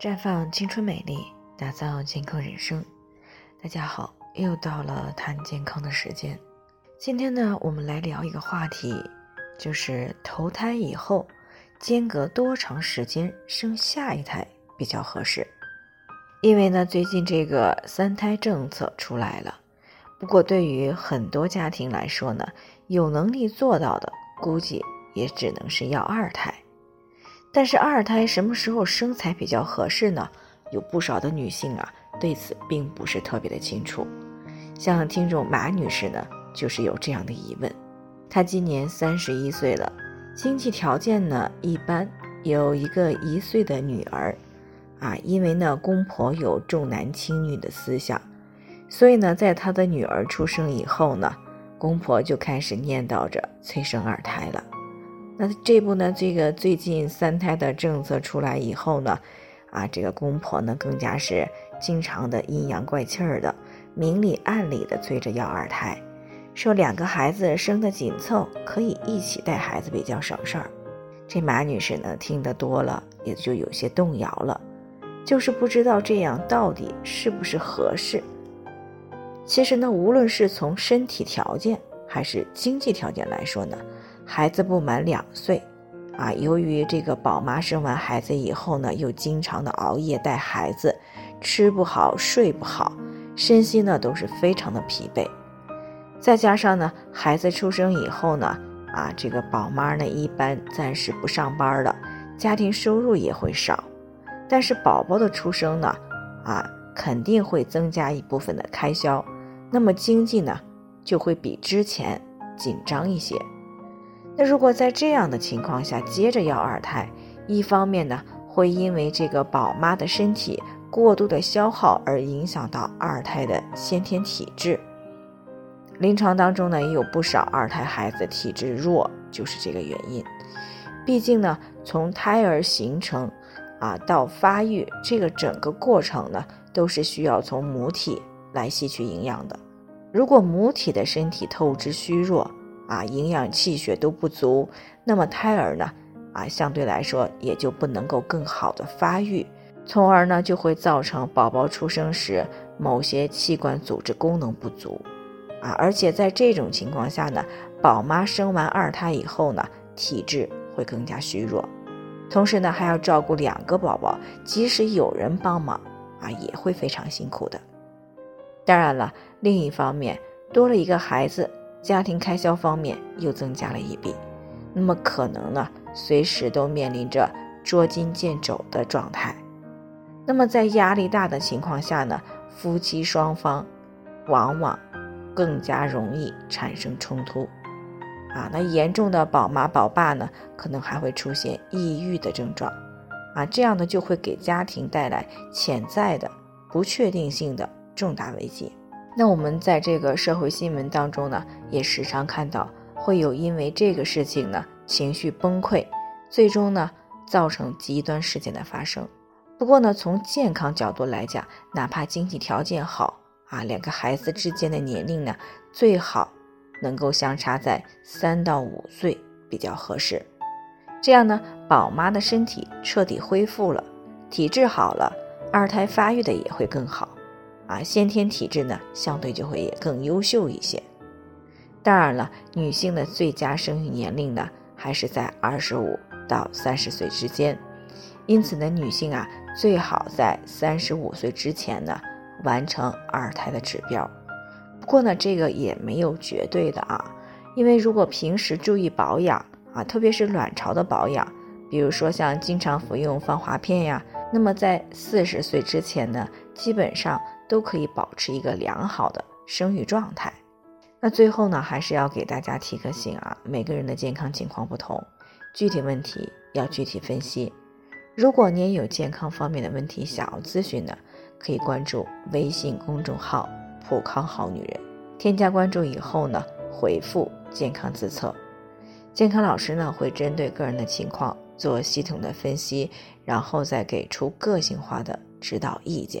绽放青春美丽，打造健康人生。大家好，又到了谈健康的时间。今天呢，我们来聊一个话题，就是投胎以后间隔多长时间生下一胎比较合适？因为呢，最近这个三胎政策出来了，不过对于很多家庭来说呢，有能力做到的，估计也只能是要二胎。但是二胎什么时候生才比较合适呢？有不少的女性啊，对此并不是特别的清楚。像听众马女士呢，就是有这样的疑问。她今年三十一岁了，经济条件呢一般，有一个一岁的女儿。啊，因为呢公婆有重男轻女的思想，所以呢，在她的女儿出生以后呢，公婆就开始念叨着催生二胎了。那这不呢？这个最近三胎的政策出来以后呢，啊，这个公婆呢更加是经常的阴阳怪气儿的，明里暗里的催着要二胎，说两个孩子生的紧凑，可以一起带孩子比较省事儿。这马女士呢听得多了，也就有些动摇了，就是不知道这样到底是不是合适。其实呢，无论是从身体条件还是经济条件来说呢。孩子不满两岁，啊，由于这个宝妈生完孩子以后呢，又经常的熬夜带孩子，吃不好睡不好，身心呢都是非常的疲惫。再加上呢，孩子出生以后呢，啊，这个宝妈呢一般暂时不上班了，家庭收入也会少。但是宝宝的出生呢，啊，肯定会增加一部分的开销，那么经济呢就会比之前紧张一些。那如果在这样的情况下接着要二胎，一方面呢会因为这个宝妈的身体过度的消耗而影响到二胎的先天体质。临床当中呢也有不少二胎孩子体质弱，就是这个原因。毕竟呢从胎儿形成啊到发育这个整个过程呢都是需要从母体来吸取营养的。如果母体的身体透支虚弱，啊，营养气血都不足，那么胎儿呢，啊，相对来说也就不能够更好的发育，从而呢就会造成宝宝出生时某些器官组织功能不足，啊，而且在这种情况下呢，宝妈生完二胎以后呢，体质会更加虚弱，同时呢还要照顾两个宝宝，即使有人帮忙，啊，也会非常辛苦的。当然了，另一方面多了一个孩子。家庭开销方面又增加了一笔，那么可能呢，随时都面临着捉襟见肘的状态。那么在压力大的情况下呢，夫妻双方往往更加容易产生冲突。啊，那严重的宝妈宝爸呢，可能还会出现抑郁的症状。啊，这样呢就会给家庭带来潜在的不确定性的重大危机。那我们在这个社会新闻当中呢，也时常看到会有因为这个事情呢情绪崩溃，最终呢造成极端事件的发生。不过呢，从健康角度来讲，哪怕经济条件好啊，两个孩子之间的年龄呢最好能够相差在三到五岁比较合适。这样呢，宝妈的身体彻底恢复了，体质好了，二胎发育的也会更好。啊，先天体质呢，相对就会也更优秀一些。当然了，女性的最佳生育年龄呢，还是在二十五到三十岁之间。因此呢，女性啊，最好在三十五岁之前呢，完成二胎的指标。不过呢，这个也没有绝对的啊，因为如果平时注意保养啊，特别是卵巢的保养，比如说像经常服用芳华片呀，那么在四十岁之前呢，基本上。都可以保持一个良好的生育状态。那最后呢，还是要给大家提个醒啊，每个人的健康情况不同，具体问题要具体分析。如果你也有健康方面的问题想要咨询的，可以关注微信公众号“普康好女人”，添加关注以后呢，回复“健康自测”，健康老师呢会针对个人的情况做系统的分析，然后再给出个性化的指导意见。